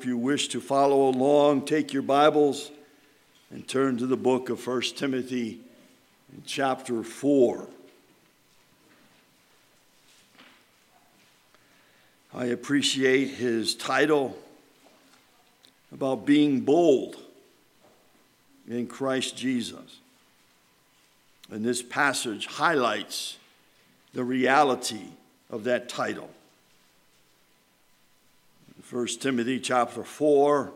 If you wish to follow along, take your Bibles and turn to the book of 1 Timothy chapter 4. I appreciate his title about being bold in Christ Jesus. And this passage highlights the reality of that title. 1 Timothy chapter 4.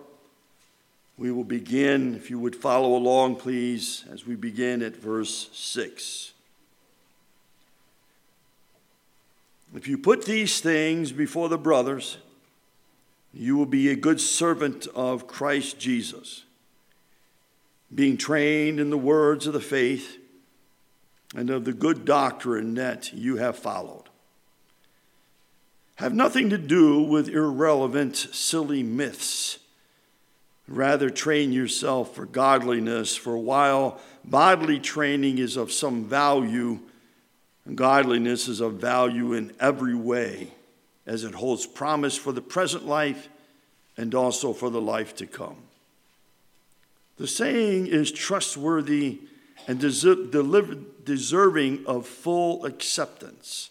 We will begin, if you would follow along, please, as we begin at verse 6. If you put these things before the brothers, you will be a good servant of Christ Jesus, being trained in the words of the faith and of the good doctrine that you have followed have nothing to do with irrelevant, silly myths. Rather, train yourself for godliness, for while bodily training is of some value, godliness is of value in every way, as it holds promise for the present life and also for the life to come. The saying is trustworthy and deserving of full acceptance.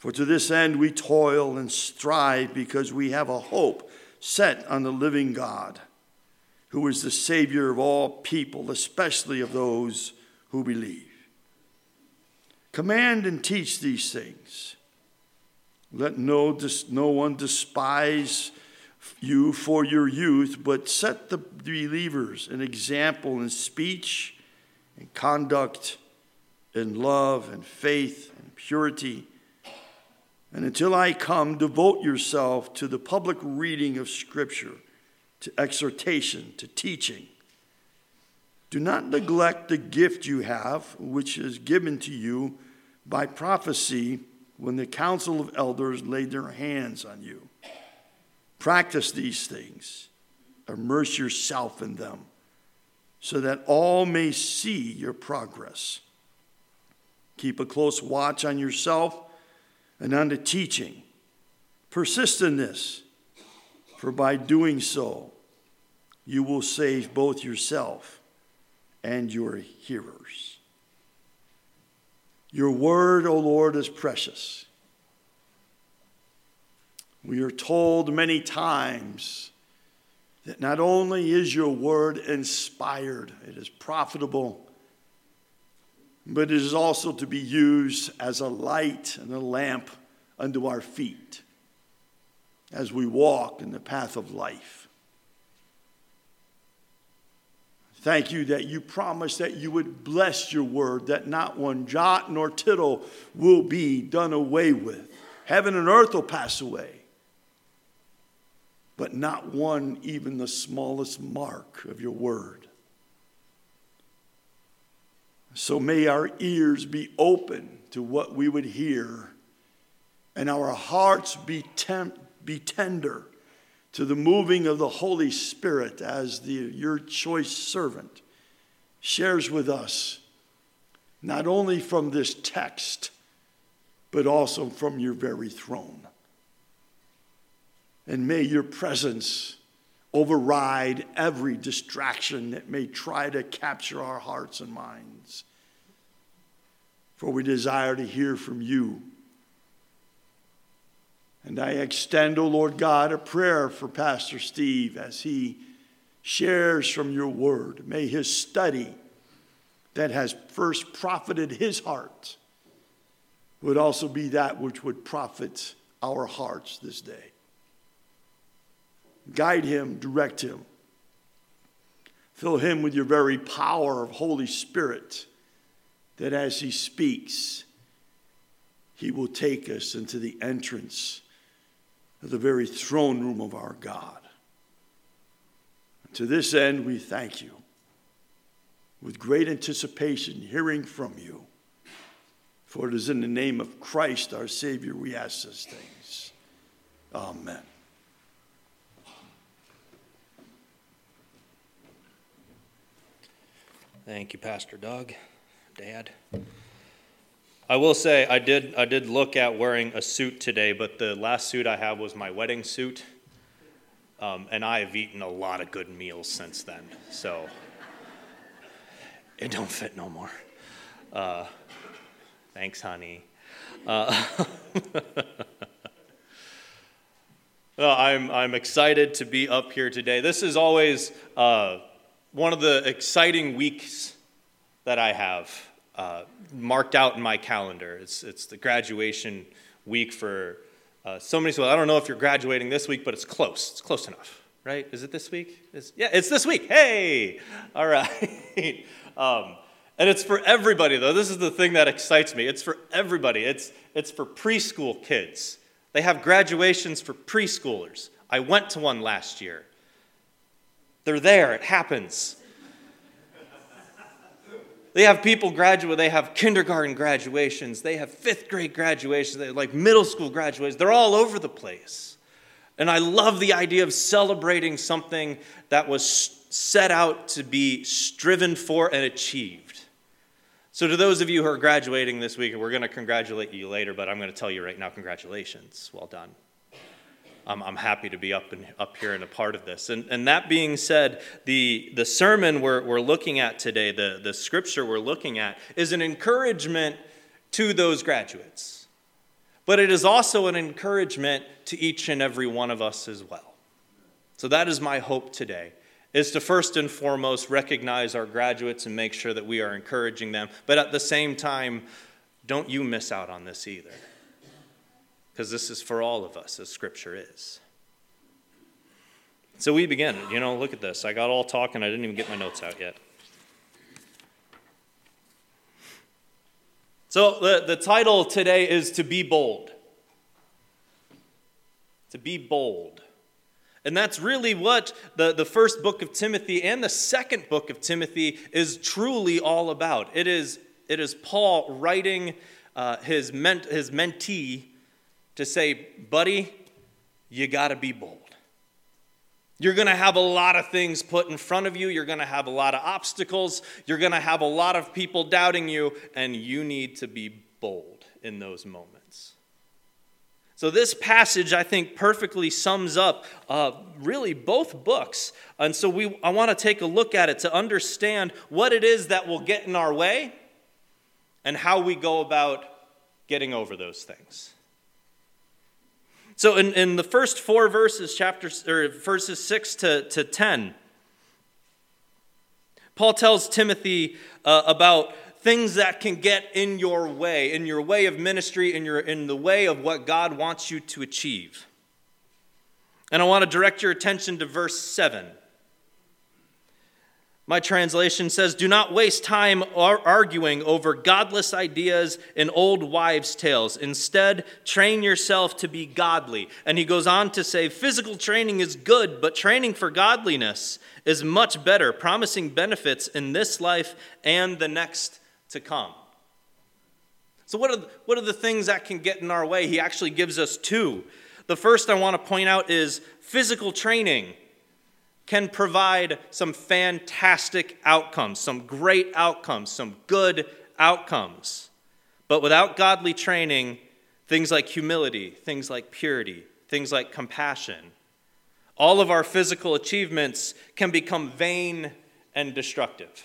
For to this end we toil and strive because we have a hope set on the living God, who is the Savior of all people, especially of those who believe. Command and teach these things. Let no, no one despise you for your youth, but set the believers an example in speech and conduct, in love and faith and purity. And until I come, devote yourself to the public reading of Scripture, to exhortation, to teaching. Do not neglect the gift you have, which is given to you by prophecy when the council of elders laid their hands on you. Practice these things, immerse yourself in them, so that all may see your progress. Keep a close watch on yourself and unto teaching. Persist in this, for by doing so, you will save both yourself and your hearers. Your word, O Lord, is precious. We are told many times that not only is your word inspired, it is profitable but it is also to be used as a light and a lamp unto our feet as we walk in the path of life. Thank you that you promised that you would bless your word, that not one jot nor tittle will be done away with. Heaven and earth will pass away, but not one, even the smallest mark of your word. So may our ears be open to what we would hear and our hearts be, be tender to the moving of the Holy Spirit as the, your choice servant shares with us, not only from this text, but also from your very throne. And may your presence override every distraction that may try to capture our hearts and minds. For we desire to hear from you. And I extend, O oh Lord God, a prayer for Pastor Steve as he shares from your word. May his study that has first profited his heart would also be that which would profit our hearts this day. Guide him, direct him. Fill him with your very power of Holy Spirit, that as he speaks, he will take us into the entrance of the very throne room of our God. To this end, we thank you with great anticipation, hearing from you. For it is in the name of Christ, our Savior, we ask these things. Amen. Thank you, Pastor Doug, Dad. I will say I did I did look at wearing a suit today, but the last suit I have was my wedding suit. Um, and I have eaten a lot of good meals since then. So it don't fit no more. Uh, thanks, honey. Uh, well, I'm, I'm excited to be up here today. This is always uh, one of the exciting weeks that I have uh, marked out in my calendar. It's, it's the graduation week for uh, so many schools. I don't know if you're graduating this week, but it's close. It's close enough, right? Is it this week? It's, yeah, it's this week. Hey! All right. um, and it's for everybody, though. This is the thing that excites me. It's for everybody. It's, it's for preschool kids. They have graduations for preschoolers. I went to one last year. They're there, it happens. They have people graduate, they have kindergarten graduations, they have fifth grade graduations, they like middle school graduations. They're all over the place. And I love the idea of celebrating something that was set out to be striven for and achieved. So, to those of you who are graduating this week, we're going to congratulate you later, but I'm going to tell you right now, congratulations. Well done. I'm, I'm happy to be up, and, up here and a part of this. And, and that being said, the, the sermon we're, we're looking at today, the, the scripture we're looking at, is an encouragement to those graduates. But it is also an encouragement to each and every one of us as well. So that is my hope today is to first and foremost recognize our graduates and make sure that we are encouraging them. But at the same time, don't you miss out on this either. Because this is for all of us, as Scripture is. So we begin. You know, look at this. I got all talking, I didn't even get my notes out yet. So the, the title today is To Be Bold. To be bold. And that's really what the, the first book of Timothy and the second book of Timothy is truly all about. It is, it is Paul writing uh, his, ment, his mentee to say, buddy, you got to be bold. You're going to have a lot of things put in front of you. You're going to have a lot of obstacles. You're going to have a lot of people doubting you, and you need to be bold in those moments. So, this passage, I think, perfectly sums up uh, really both books. And so, we, I want to take a look at it to understand what it is that will get in our way and how we go about getting over those things. So, in, in the first four verses, chapters, or verses 6 to, to 10, Paul tells Timothy uh, about things that can get in your way, in your way of ministry, in, your, in the way of what God wants you to achieve. And I want to direct your attention to verse 7. My translation says, Do not waste time arguing over godless ideas and old wives' tales. Instead, train yourself to be godly. And he goes on to say, Physical training is good, but training for godliness is much better, promising benefits in this life and the next to come. So, what are, what are the things that can get in our way? He actually gives us two. The first I want to point out is physical training can provide some fantastic outcomes, some great outcomes, some good outcomes. But without godly training, things like humility, things like purity, things like compassion, all of our physical achievements can become vain and destructive.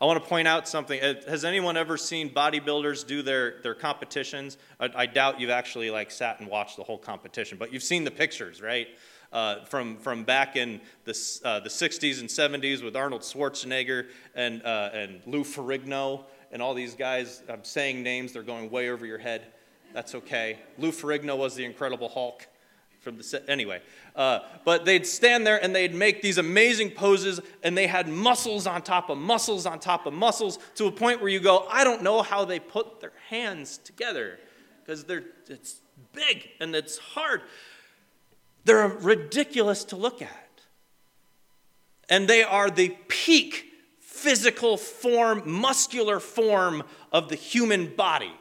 I want to point out something. Uh, has anyone ever seen bodybuilders do their, their competitions? I, I doubt you've actually like sat and watched the whole competition, but you've seen the pictures, right? Uh, from, from back in the, uh, the 60s and 70s with Arnold Schwarzenegger and, uh, and Lou Ferrigno and all these guys. I'm saying names, they're going way over your head. That's okay. Lou Ferrigno was the Incredible Hulk from the anyway uh, but they'd stand there and they'd make these amazing poses and they had muscles on top of muscles on top of muscles to a point where you go i don't know how they put their hands together because they're it's big and it's hard they're ridiculous to look at and they are the peak physical form muscular form of the human body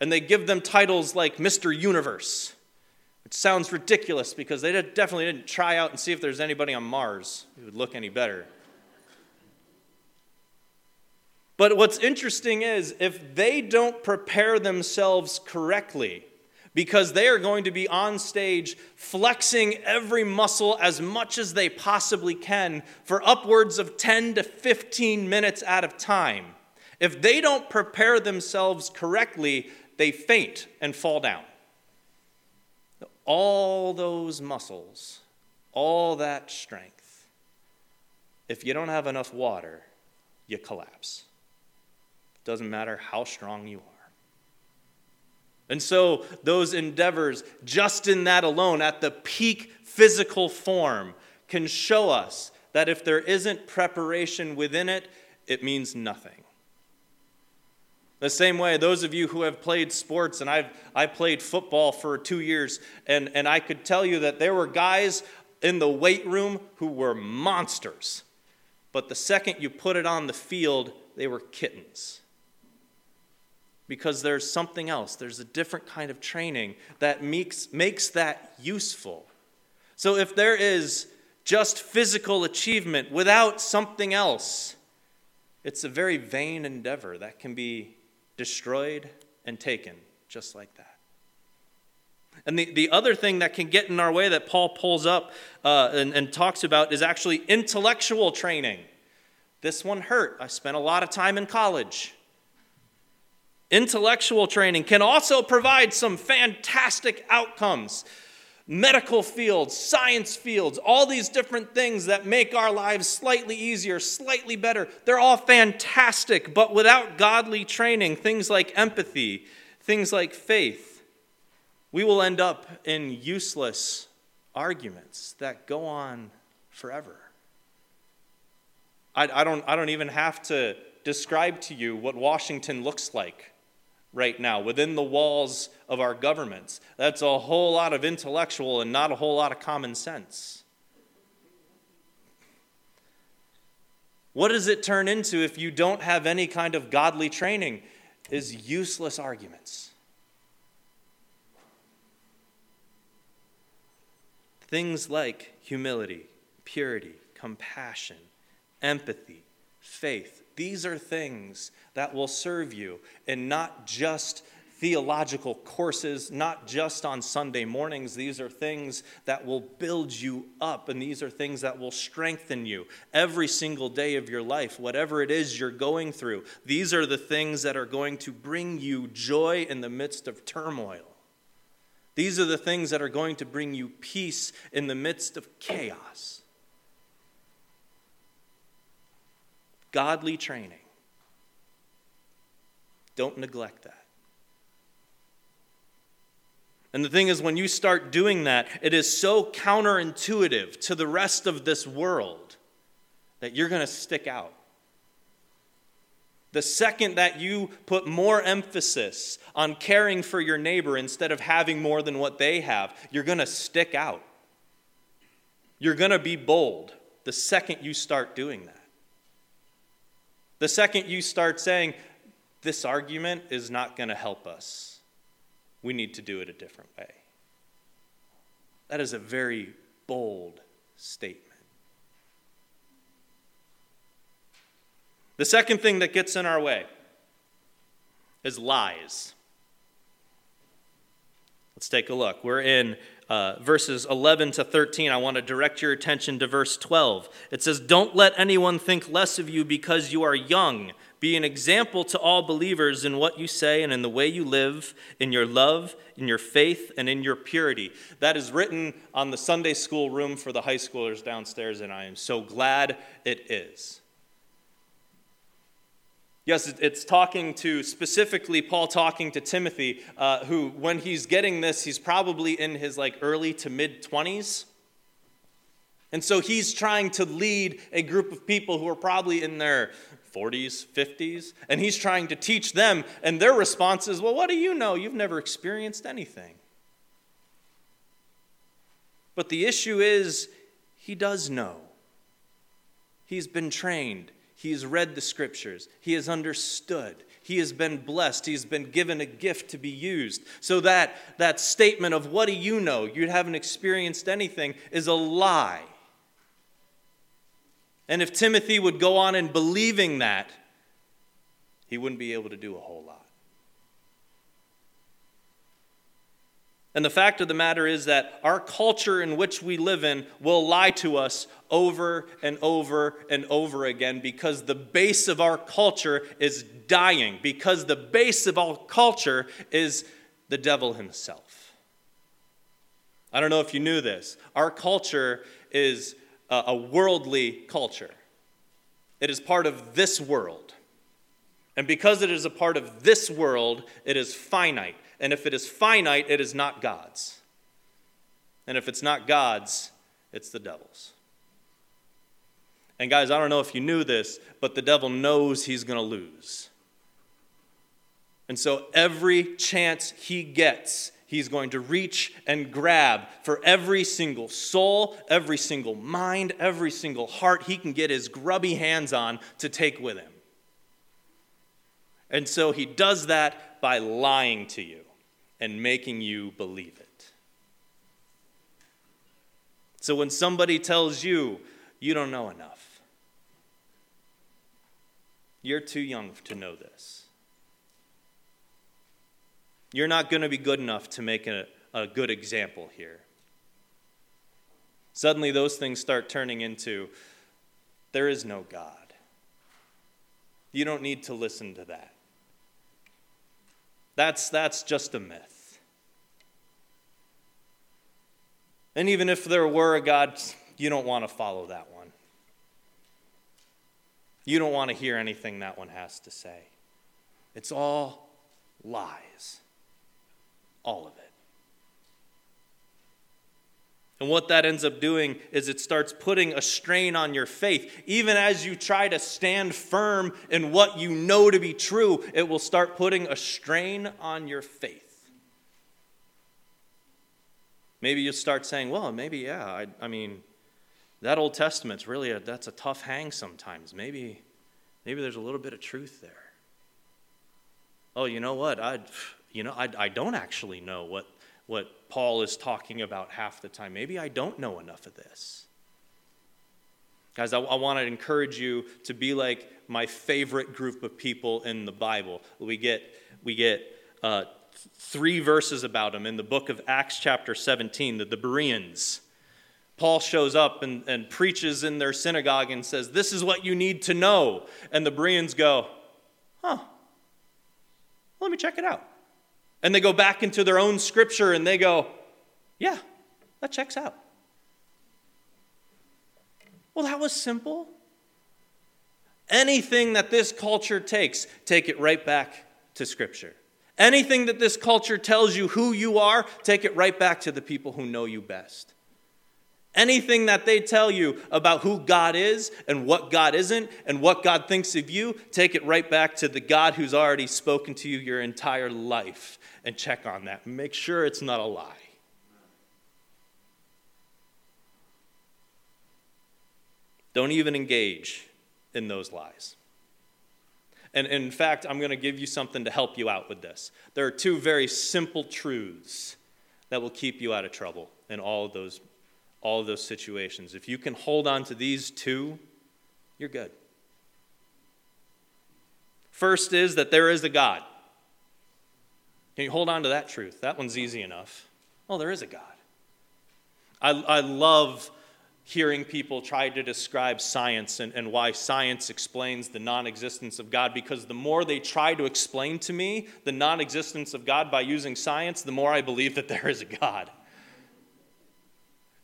and they give them titles like mr universe which sounds ridiculous because they definitely didn't try out and see if there's anybody on Mars who would look any better. But what's interesting is if they don't prepare themselves correctly, because they are going to be on stage flexing every muscle as much as they possibly can for upwards of 10 to 15 minutes at a time. If they don't prepare themselves correctly, they faint and fall down. All those muscles, all that strength, if you don't have enough water, you collapse. Doesn't matter how strong you are. And so, those endeavors, just in that alone, at the peak physical form, can show us that if there isn't preparation within it, it means nothing. The same way, those of you who have played sports, and I've I played football for two years, and, and I could tell you that there were guys in the weight room who were monsters. But the second you put it on the field, they were kittens because there's something else. There's a different kind of training that makes, makes that useful. So if there is just physical achievement without something else, it's a very vain endeavor that can be destroyed and taken just like that. And the, the other thing that can get in our way that Paul pulls up uh, and, and talks about is actually intellectual training. This one hurt. I spent a lot of time in college. Intellectual training can also provide some fantastic outcomes. Medical fields, science fields, all these different things that make our lives slightly easier, slightly better, they're all fantastic. But without godly training, things like empathy, things like faith, we will end up in useless arguments that go on forever. I, I, don't, I don't even have to describe to you what Washington looks like right now within the walls of our governments. That's a whole lot of intellectual and not a whole lot of common sense. What does it turn into if you don't have any kind of godly training? Is useless arguments. Things like humility, purity, compassion, empathy, faith. These are things that will serve you and not just theological courses, not just on Sunday mornings. These are things that will build you up, and these are things that will strengthen you every single day of your life, whatever it is you're going through. These are the things that are going to bring you joy in the midst of turmoil. These are the things that are going to bring you peace in the midst of chaos. Godly training don't neglect that. And the thing is, when you start doing that, it is so counterintuitive to the rest of this world that you're going to stick out. The second that you put more emphasis on caring for your neighbor instead of having more than what they have, you're going to stick out. You're going to be bold the second you start doing that. The second you start saying, this argument is not going to help us. We need to do it a different way. That is a very bold statement. The second thing that gets in our way is lies. Let's take a look. We're in uh, verses 11 to 13. I want to direct your attention to verse 12. It says, Don't let anyone think less of you because you are young be an example to all believers in what you say and in the way you live, in your love, in your faith, and in your purity. That is written on the Sunday school room for the high schoolers downstairs, and I am so glad it is. Yes, it's talking to specifically Paul talking to Timothy, uh, who, when he's getting this, he's probably in his like early to mid 20s. And so he's trying to lead a group of people who are probably in their 40s, 50s, and he's trying to teach them, and their response is, Well, what do you know? You've never experienced anything. But the issue is, he does know. He's been trained, he's read the scriptures, he has understood. He has been blessed. He's been given a gift to be used. So that, that statement of, what do you know? You haven't experienced anything is a lie. And if Timothy would go on in believing that, he wouldn't be able to do a whole lot. And the fact of the matter is that our culture in which we live in will lie to us over and over and over again because the base of our culture is dying, because the base of our culture is the devil himself. I don't know if you knew this. Our culture is a worldly culture, it is part of this world. And because it is a part of this world, it is finite. And if it is finite, it is not God's. And if it's not God's, it's the devil's. And guys, I don't know if you knew this, but the devil knows he's going to lose. And so every chance he gets, he's going to reach and grab for every single soul, every single mind, every single heart he can get his grubby hands on to take with him. And so he does that by lying to you and making you believe it. So when somebody tells you you don't know enough, you're too young to know this. You're not going to be good enough to make a, a good example here. Suddenly, those things start turning into there is no God. You don't need to listen to that. That's, that's just a myth. And even if there were a God, you don't want to follow that one. You don't want to hear anything that one has to say. It's all lies. All of it. And what that ends up doing is it starts putting a strain on your faith. Even as you try to stand firm in what you know to be true, it will start putting a strain on your faith. Maybe you start saying, well, maybe, yeah, I, I mean, that Old Testament's really a, that's a tough hang sometimes. Maybe, maybe there's a little bit of truth there. Oh, you know what? I, you know, I, I don't actually know what, what Paul is talking about half the time. Maybe I don't know enough of this. Guys, I, I want to encourage you to be like my favorite group of people in the Bible. We get, we get uh, three verses about them in the book of Acts, chapter 17, the, the Bereans. Paul shows up and, and preaches in their synagogue and says, This is what you need to know. And the Bereans go, Huh, let me check it out. And they go back into their own scripture and they go, Yeah, that checks out. Well, that was simple. Anything that this culture takes, take it right back to scripture. Anything that this culture tells you who you are, take it right back to the people who know you best. Anything that they tell you about who God is and what God isn't and what God thinks of you, take it right back to the God who's already spoken to you your entire life and check on that. Make sure it's not a lie. Don't even engage in those lies. And in fact, I'm going to give you something to help you out with this. There are two very simple truths that will keep you out of trouble in all of those, all those situations. If you can hold on to these two, you're good. First is that there is a God. Can you hold on to that truth? That one's easy enough. Well, there is a God. I, I love hearing people try to describe science and, and why science explains the non existence of God because the more they try to explain to me the non existence of God by using science, the more I believe that there is a God.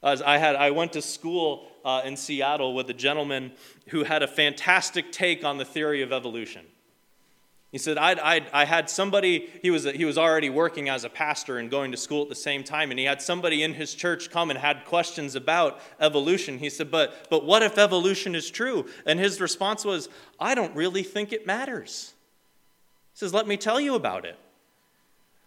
As I, had, I went to school uh, in Seattle with a gentleman who had a fantastic take on the theory of evolution. He said, I'd, I'd, i had somebody, he was, he was already working as a pastor and going to school at the same time, and he had somebody in his church come and had questions about evolution. He said, but, but what if evolution is true? And his response was, I don't really think it matters. He says, Let me tell you about it.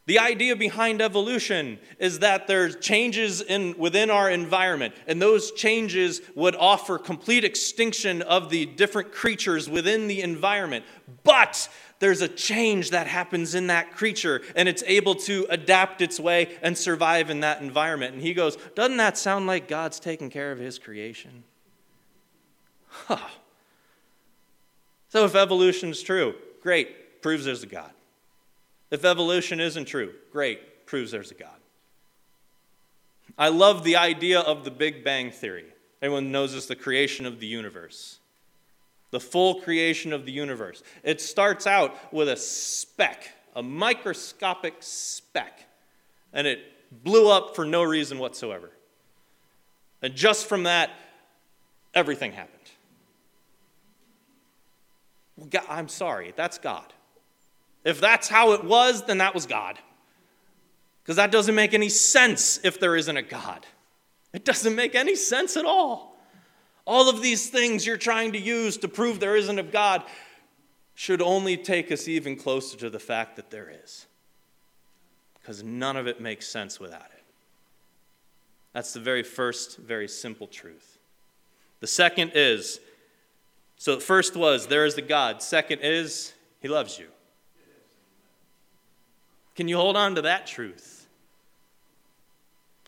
The idea behind evolution is that there's changes in, within our environment, and those changes would offer complete extinction of the different creatures within the environment. But there's a change that happens in that creature and it's able to adapt its way and survive in that environment. And he goes, Doesn't that sound like God's taking care of his creation? Huh. So if evolution is true, great, proves there's a God. If evolution isn't true, great, proves there's a God. I love the idea of the Big Bang Theory. Everyone knows it's the creation of the universe, the full creation of the universe. It starts out with a speck, a microscopic speck, and it blew up for no reason whatsoever. And just from that, everything happened. Well, God, I'm sorry, that's God. If that's how it was, then that was God. Because that doesn't make any sense if there isn't a God. It doesn't make any sense at all. All of these things you're trying to use to prove there isn't a God should only take us even closer to the fact that there is. Because none of it makes sense without it. That's the very first, very simple truth. The second is so the first was, there is the God. Second is, he loves you. Can you hold on to that truth?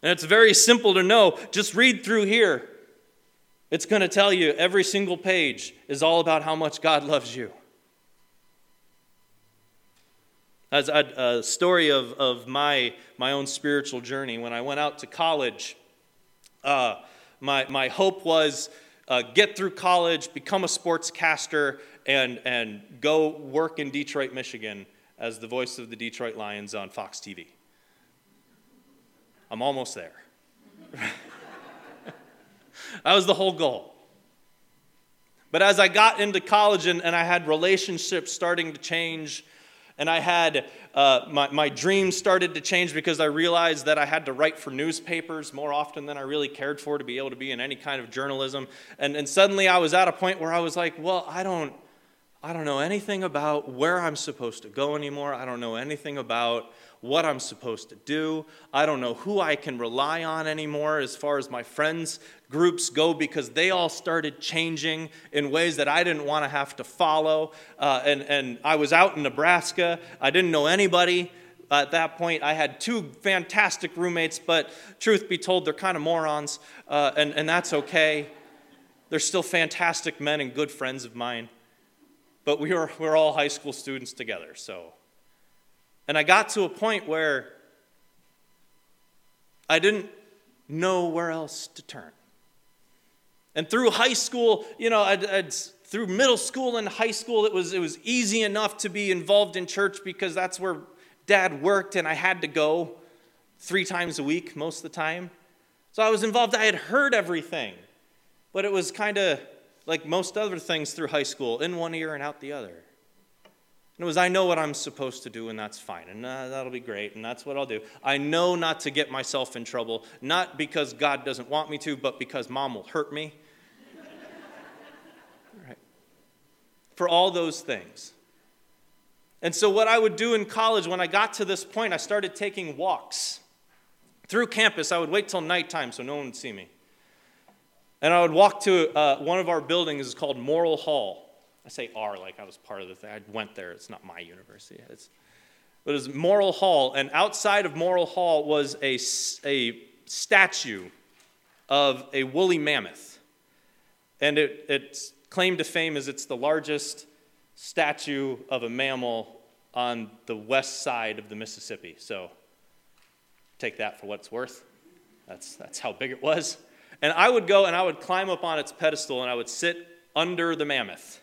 And it's very simple to know. Just read through here. It's going to tell you every single page is all about how much God loves you. As a story of, of my, my own spiritual journey, when I went out to college, uh, my, my hope was uh, get through college, become a sportscaster, and, and go work in Detroit, Michigan as the voice of the Detroit Lions on Fox TV. I'm almost there. that was the whole goal. But as I got into college and, and I had relationships starting to change, and I had uh, my, my dreams started to change because I realized that I had to write for newspapers more often than I really cared for to be able to be in any kind of journalism. And, and suddenly I was at a point where I was like, well, I don't, I don't know anything about where I'm supposed to go anymore. I don't know anything about what I'm supposed to do. I don't know who I can rely on anymore as far as my friends groups go because they all started changing in ways that I didn't want to have to follow. Uh, and, and I was out in Nebraska. I didn't know anybody. at that point, I had two fantastic roommates, but truth be told, they're kind of morons, uh, and, and that's okay. They're still fantastic men and good friends of mine. But we were, we were all high school students together, so and I got to a point where I didn't know where else to turn. And through high school, you know, I'd, I'd, through middle school and high school, it was, it was easy enough to be involved in church because that's where dad worked and I had to go three times a week most of the time. So I was involved. I had heard everything, but it was kind of like most other things through high school in one ear and out the other. And it was, I know what I'm supposed to do, and that's fine, and uh, that'll be great, and that's what I'll do. I know not to get myself in trouble, not because God doesn't want me to, but because mom will hurt me. right. For all those things. And so, what I would do in college, when I got to this point, I started taking walks through campus. I would wait till nighttime so no one would see me. And I would walk to uh, one of our buildings, it's called Morrill Hall. I say R like I was part of the thing. I went there. It's not my university. It's, it was Morrill Hall, and outside of Morrill Hall was a, a statue of a woolly mammoth. And it, its claim to fame is it's the largest statue of a mammal on the west side of the Mississippi. So take that for what it's worth. That's, that's how big it was. And I would go and I would climb up on its pedestal and I would sit under the mammoth.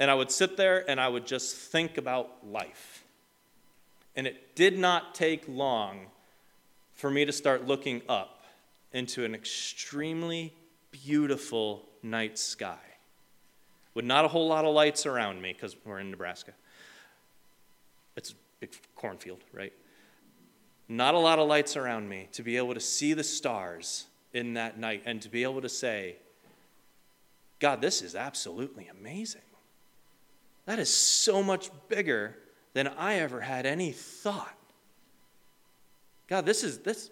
And I would sit there and I would just think about life. And it did not take long for me to start looking up into an extremely beautiful night sky with not a whole lot of lights around me because we're in Nebraska. It's a big cornfield, right? Not a lot of lights around me to be able to see the stars in that night and to be able to say, God, this is absolutely amazing. That is so much bigger than I ever had any thought. God, this is this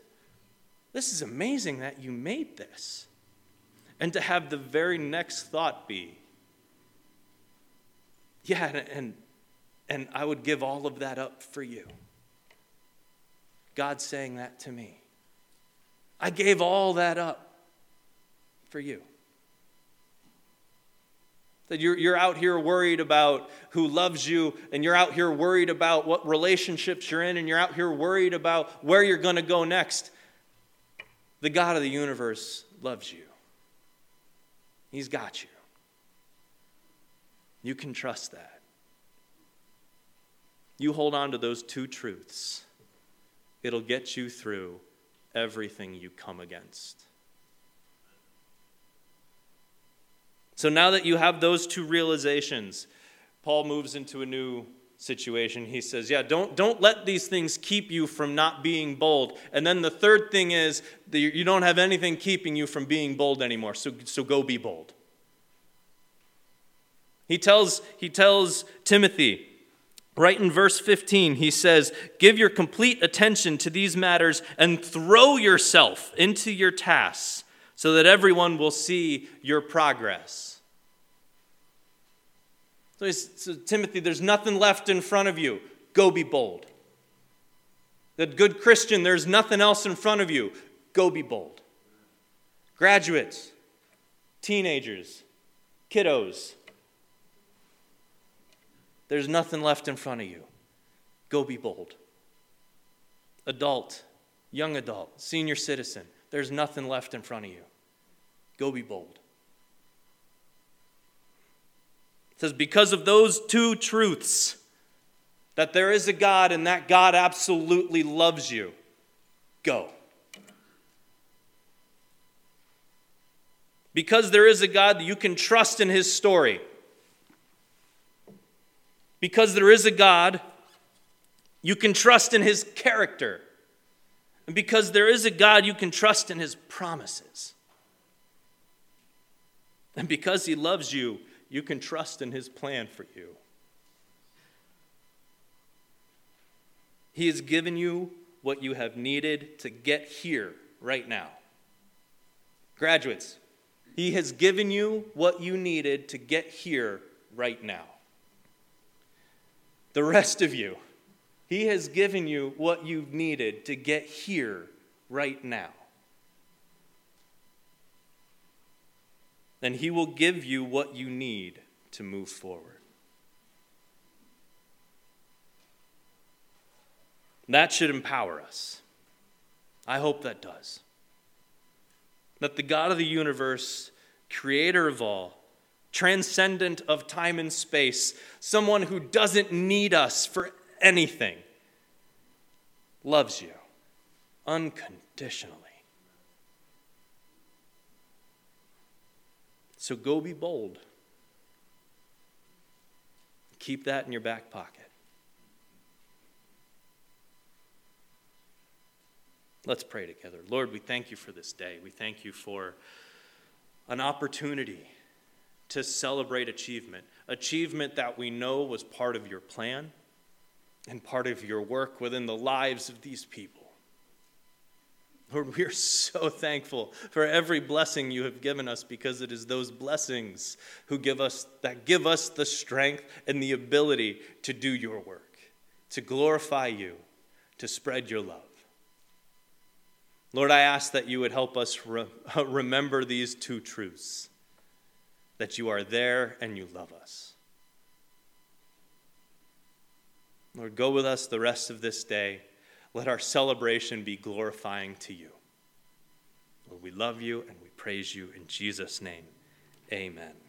this is amazing that you made this. And to have the very next thought be, yeah, and, and, and I would give all of that up for you. God saying that to me. I gave all that up for you. That you're, you're out here worried about who loves you, and you're out here worried about what relationships you're in, and you're out here worried about where you're going to go next. The God of the universe loves you, He's got you. You can trust that. You hold on to those two truths, it'll get you through everything you come against. So now that you have those two realizations, Paul moves into a new situation. He says, Yeah, don't, don't let these things keep you from not being bold. And then the third thing is that you don't have anything keeping you from being bold anymore. So, so go be bold. He tells, he tells Timothy, right in verse 15, he says, Give your complete attention to these matters and throw yourself into your tasks so that everyone will see your progress. So, so, Timothy, there's nothing left in front of you. Go be bold. That good Christian, there's nothing else in front of you. Go be bold. Graduates, teenagers, kiddos, there's nothing left in front of you. Go be bold. Adult, young adult, senior citizen, there's nothing left in front of you. Go be bold. It says, because of those two truths, that there is a God and that God absolutely loves you, go. Because there is a God that you can trust in his story. Because there is a God, you can trust in his character. And because there is a God, you can trust in his promises. And because he loves you, you can trust in his plan for you. He has given you what you have needed to get here right now. Graduates, he has given you what you needed to get here right now. The rest of you, he has given you what you've needed to get here right now. And He will give you what you need to move forward. That should empower us. I hope that does. That the God of the universe, creator of all, transcendent of time and space, someone who doesn't need us for anything, loves you unconditionally. So go be bold. Keep that in your back pocket. Let's pray together. Lord, we thank you for this day. We thank you for an opportunity to celebrate achievement, achievement that we know was part of your plan and part of your work within the lives of these people. Lord, we are so thankful for every blessing you have given us because it is those blessings who give us that give us the strength and the ability to do your work, to glorify you, to spread your love. Lord, I ask that you would help us re- remember these two truths that you are there and you love us. Lord, go with us the rest of this day. Let our celebration be glorifying to you. Lord, we love you and we praise you in Jesus' name. Amen.